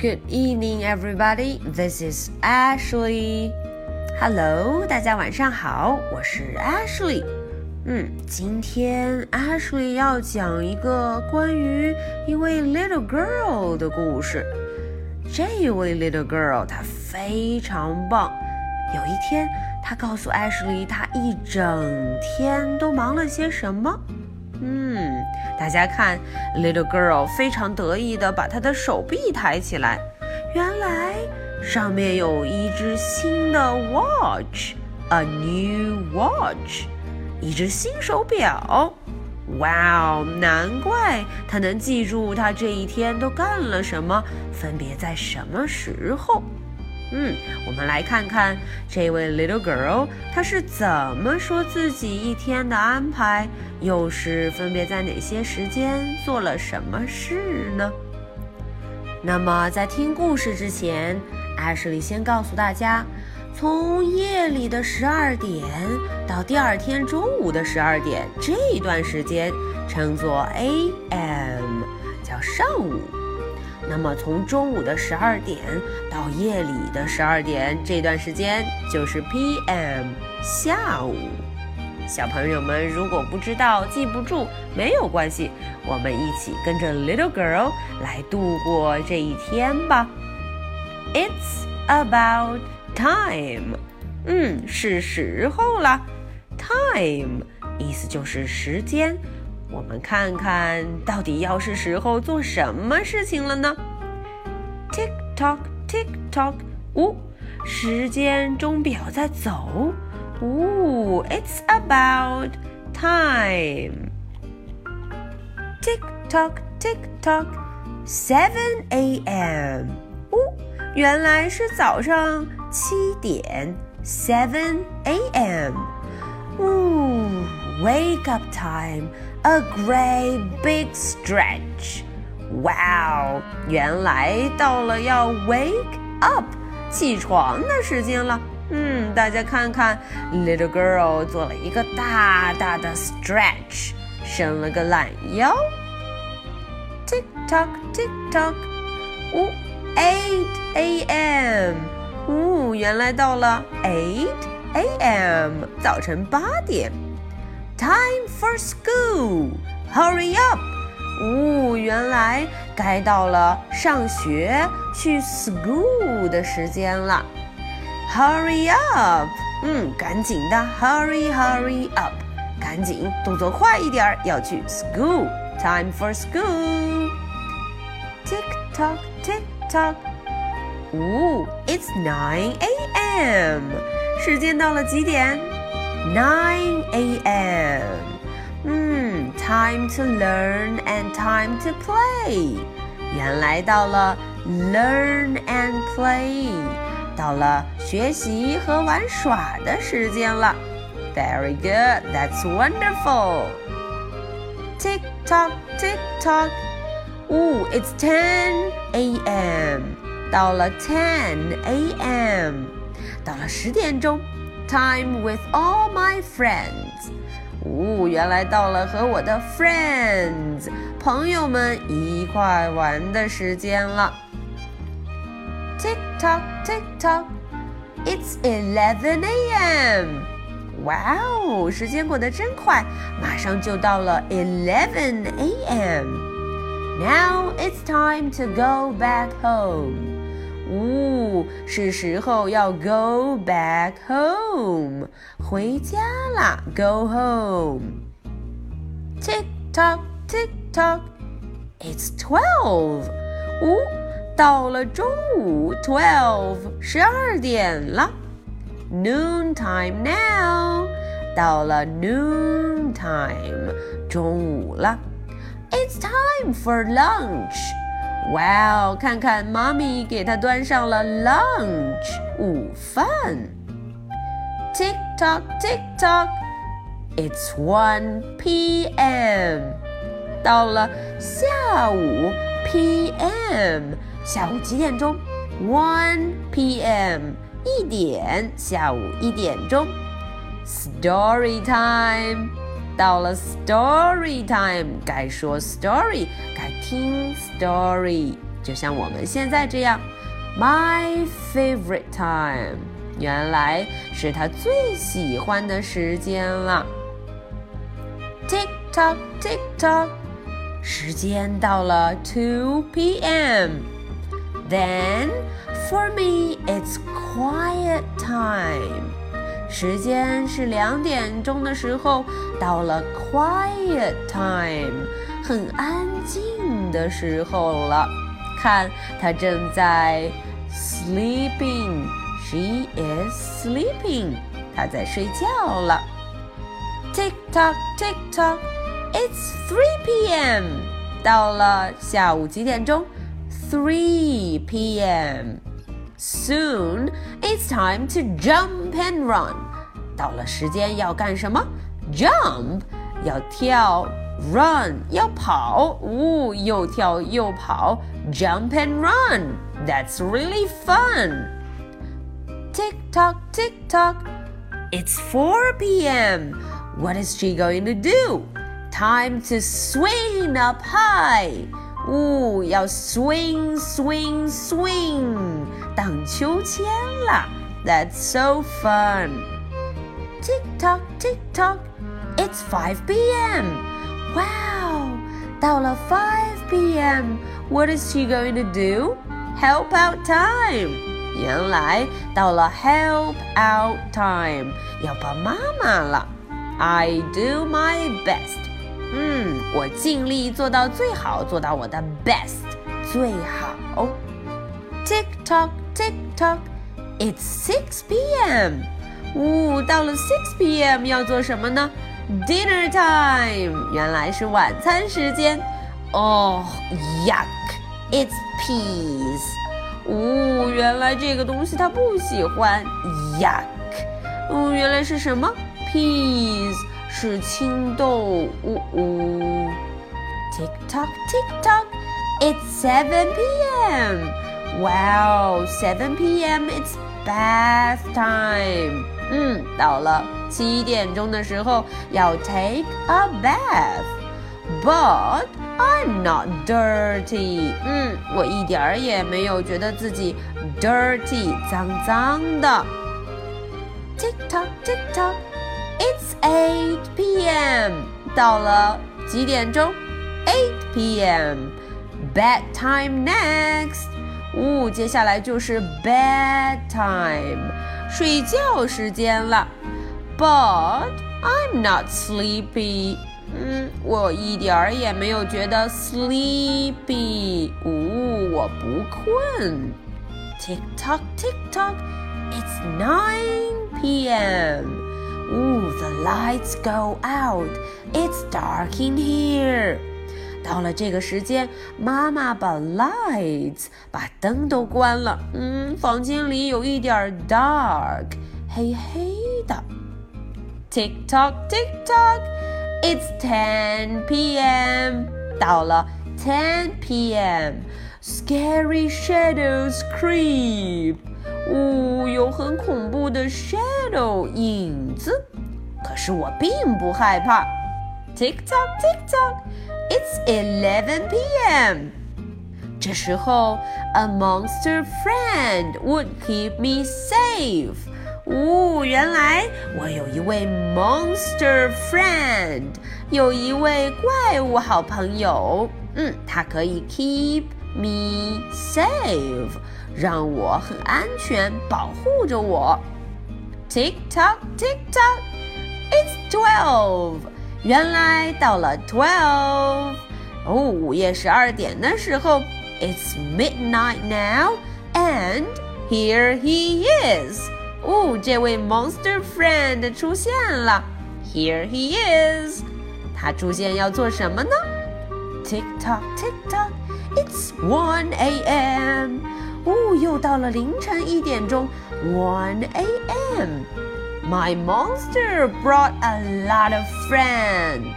Good evening, everybody. This is Ashley. Hello，大家晚上好，我是 Ashley。嗯，今天 Ashley 要讲一个关于一位 little girl 的故事。这位 little girl 她非常棒。有一天，她告诉 Ashley，她一整天都忙了些什么。嗯，大家看，little girl 非常得意地把她的手臂抬起来，原来上面有一只新的 watch，a new watch，一只新手表。哇哦，难怪她能记住她这一天都干了什么，分别在什么时候。嗯，我们来看看这位 little girl，她是怎么说自己一天的安排，又是分别在哪些时间做了什么事呢？那么在听故事之前，艾什莉先告诉大家，从夜里的十二点到第二天中午的十二点这段时间称作 A.M，叫上午。那么从中午的十二点到夜里的十二点这段时间就是 P.M. 下午。小朋友们如果不知道记不住没有关系，我们一起跟着 Little Girl 来度过这一天吧。It's about time，嗯，是时候了。Time 意思就是时间。我们看看到底要是时候做什么事情了呢？Tick tock, tick tock，呜，时间钟表在走。呜，It's about time. Tick tock, tick tock, seven a.m. 呜，原来是早上七点，seven a.m. 呜，Wake up time. A great big stretch. Wow！原来到了要 wake up 起床的时间了。嗯，大家看看，little girl 做了一个大大的 stretch，伸了个懒腰。Tick tock, tick tock，呜，eight a.m. 呜，原来到了 eight a.m. 早晨八点。 Time for school. Hurry up! 哦，原来该到了上学去 school 的时间了。Hurry up! 嗯，赶紧的，Hurry, hurry up! 赶紧，动作快一点，要去 school. Time for school. Tick tock, tick tock. 哦，It's nine a.m. 时间到了几点 ？9 a.m. Hmm, time to learn and time to play. 原来到了 learn and play，到了学习和玩耍的时间了。Very good, that's wonderful. Tick tock, tick tock. Ooh, it's 10 a.m. 到了10 a.m. 到了十点钟。 time with all my friends。哦，原来到了和我的 friends 朋友们一块玩的时间了。Tick tock, tick tock, it's eleven a.m. 哇哦，时间过得真快，马上就到了 eleven a.m. Now it's time to go back home. 呜，是时候要 go back home，回家啦，go home。Tick tock, tick tock, it's twelve。呜，到了中午，twelve，十二点了。Noon time now，到了 noon time，中午了。It's time for lunch。 哇哦！看看妈咪给他端上了 lunch 午饭。Tick tock, tick tock, it's one p.m. 到了下午 p.m. 下午几点钟？One p.m. 一点，下午一点钟。Story time. 到了 story time，该说 story，该听 story。 就像我们现在这样，My favorite time，原来是他最喜欢的时间了。Tick tock, tick tock，时间到了2 p.m. Then for me it's quiet time. 时间是两点钟的时候，到了 quiet time，很安静的时候了。看，他正在 sleeping，she is sleeping，她在睡觉了。Tick tock, tick tock, it's three p.m. 到了下午几点钟？Three p.m. Soon it's time to jump and run. 到了时间要干什么？Jump 要跳，Run 要跑，呜，又跳又跑，Jump and run. That's really fun. Tick tock, tick tock. It's 4 p.m. What is she going to do? Time to swing up high. 呜，要 swing swing swing，荡秋千啦！That's so fun. Tick tock, tick tock. It's 5 p.m. Wow, 到了5 p.m. What is she going to do? Help out time. 原来到了 help out time，要帮妈妈了。I do my best. 我尽力做到最好，做到我的 best 最好。Tick tock, tick tock, it's 6 p.m. 呜，到了6 p.m. 要做什么呢？Dinner time，原来是晚餐时间。哦，yuck, it's peas。呜，原来这个东西他不喜欢。yuck，嗯，原来是什么？peas。是青豆，呜呜。Tick tock, tick tock, it's 7 p.m. Wow, 7 p.m. It's bath time. 嗯，到了七点钟的时候要 take a bath. But I'm not dirty. 嗯，我一点儿也没有觉得自己 dirty 脏脏的。Tick tock, tick tock. It's 8 p.m. 到了几点钟？8 p.m. Bedtime next. 呜，接下来就是 bedtime，睡觉时间了。But I'm not sleepy. 嗯，我一点儿也没有觉得 sleepy。呜，我不困。Tick tock, tick tock. It's 9 p.m. Ooh, the lights go out. It's dark in here. 到了这个时间，妈妈把 lights 把灯都关了。嗯，房间里有一点 dark，黑黑的。Tick tock, tick tock. It's 10 p.m. 到了10 p.m. Scary shadows creep. 呜，有很恐怖的 shadow 影子，可是我并不害怕。Tick tock, tick tock, it's 11 p.m. 这时候，a monster friend would keep me safe。呜，原来我有一位 monster friend，有一位怪物好朋友。嗯，他可以 keep me safe。 让我很安全，保护着我。Tick tock, tick tock, it's twelve。原来到了 twelve，哦，午夜十二点的时候，It's midnight now, and here he is。哦，这位 monster friend 出现了。Here he is。他出现要做什么呢？Tick tock, tick tock, it's one a.m. 哦，又到了凌晨一点钟，one a.m. My monster brought a lot of friends.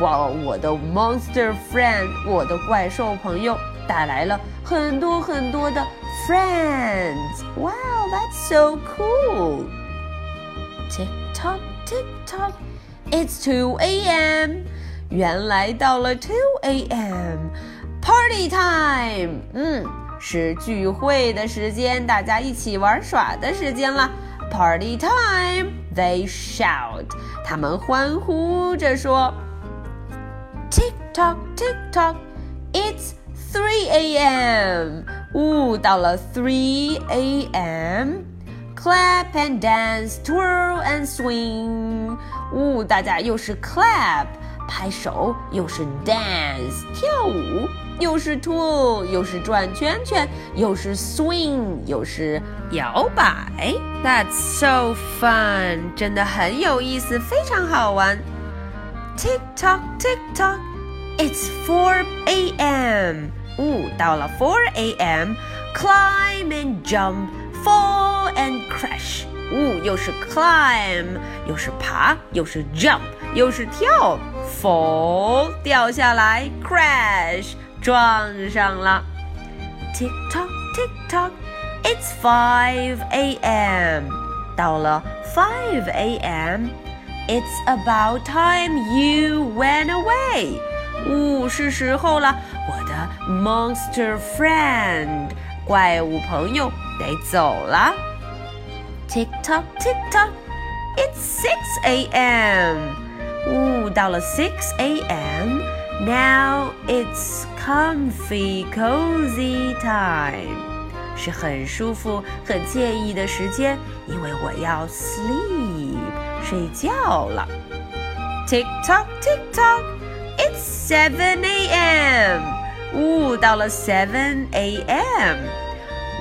哇，我的 monster friend，我的怪兽朋友带来了很多很多的 friends. Wow, that's so cool. Tick tock, tick tock. It's 2 a.m. 原来到了2 a.m. Party party time。嗯， 是聚会的时间，大家一起玩耍的时间了。Party time! They shout. 他们欢呼着说：“Tick tock, tick tock, it's 3 a.m. 呜，到了3 a.m. Clap and dance, twirl and swing. 呜，大家又是 clap 拍手，又是 dance 跳舞， 又是 twirl 又是转圈圈，又是 swing 又是摇摆。That's so fun，真的很有意思，非常好玩。Tick tock, tick tock, it's 4 a.m. 呜，到了4 a.m. Climb and jump, fall and crash. 呜，又是 climb，又是爬，又是 jump，又是跳，fall 掉下来，crash 撞上了。Tick tock, tick tock, it's 5 a.m. 到了5 a.m. It's about time you went away. 呜，是时候了，我的 monster friend 怪物朋友得走了。Tick tock, tick tock, it's 6 a.m. 呜，到了6 a.m. Now it's comfy, cozy time. 是很舒服、很惬意的时间，因为我要 sleep 睡觉了。Tick tock, tick tock, it's 7 a.m. 呜，到了7 a.m.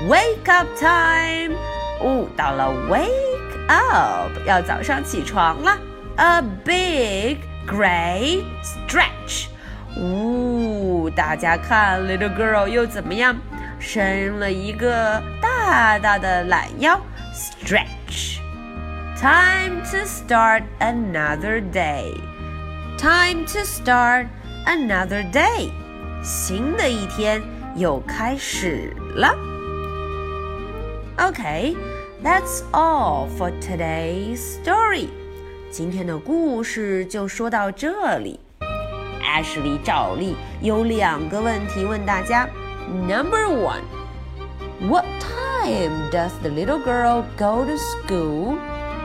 Wake up time. 哦，到了 wake up，要早上起床了。A big great stretch。 呜，大家看，little girl 又怎么样？伸了一个大大的懒腰，stretch。Time to start another day. Time to start another day. 新的一天又开始了。Okay. That's all for today's story. 今天的故事就说到这里。 Ashley 照例有两个问题问大家。Number one, what time does the little girl go to school?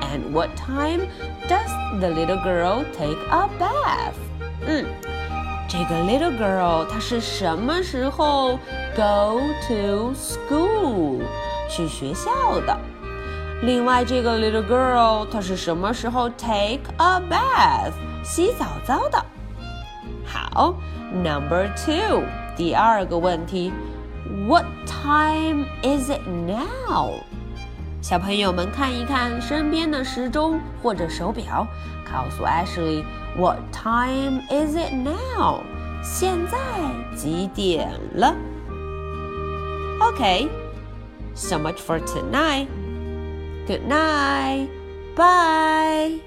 And what time does the little girl take a bath? 嗯，这个 little girl 她是什么时候 go to school 去学校的？另外，这个 little girl 她是什么时候 take a bath 洗澡澡的？ 好，Number two，第二个问题，What time is it now？小朋友们看一看身边的时钟或者手表，告诉 Ashley What time is it now？现在几点了？Okay，so much for tonight. Good night. Bye.